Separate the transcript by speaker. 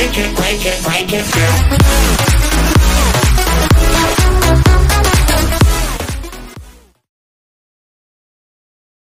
Speaker 1: break it, break it, break it down.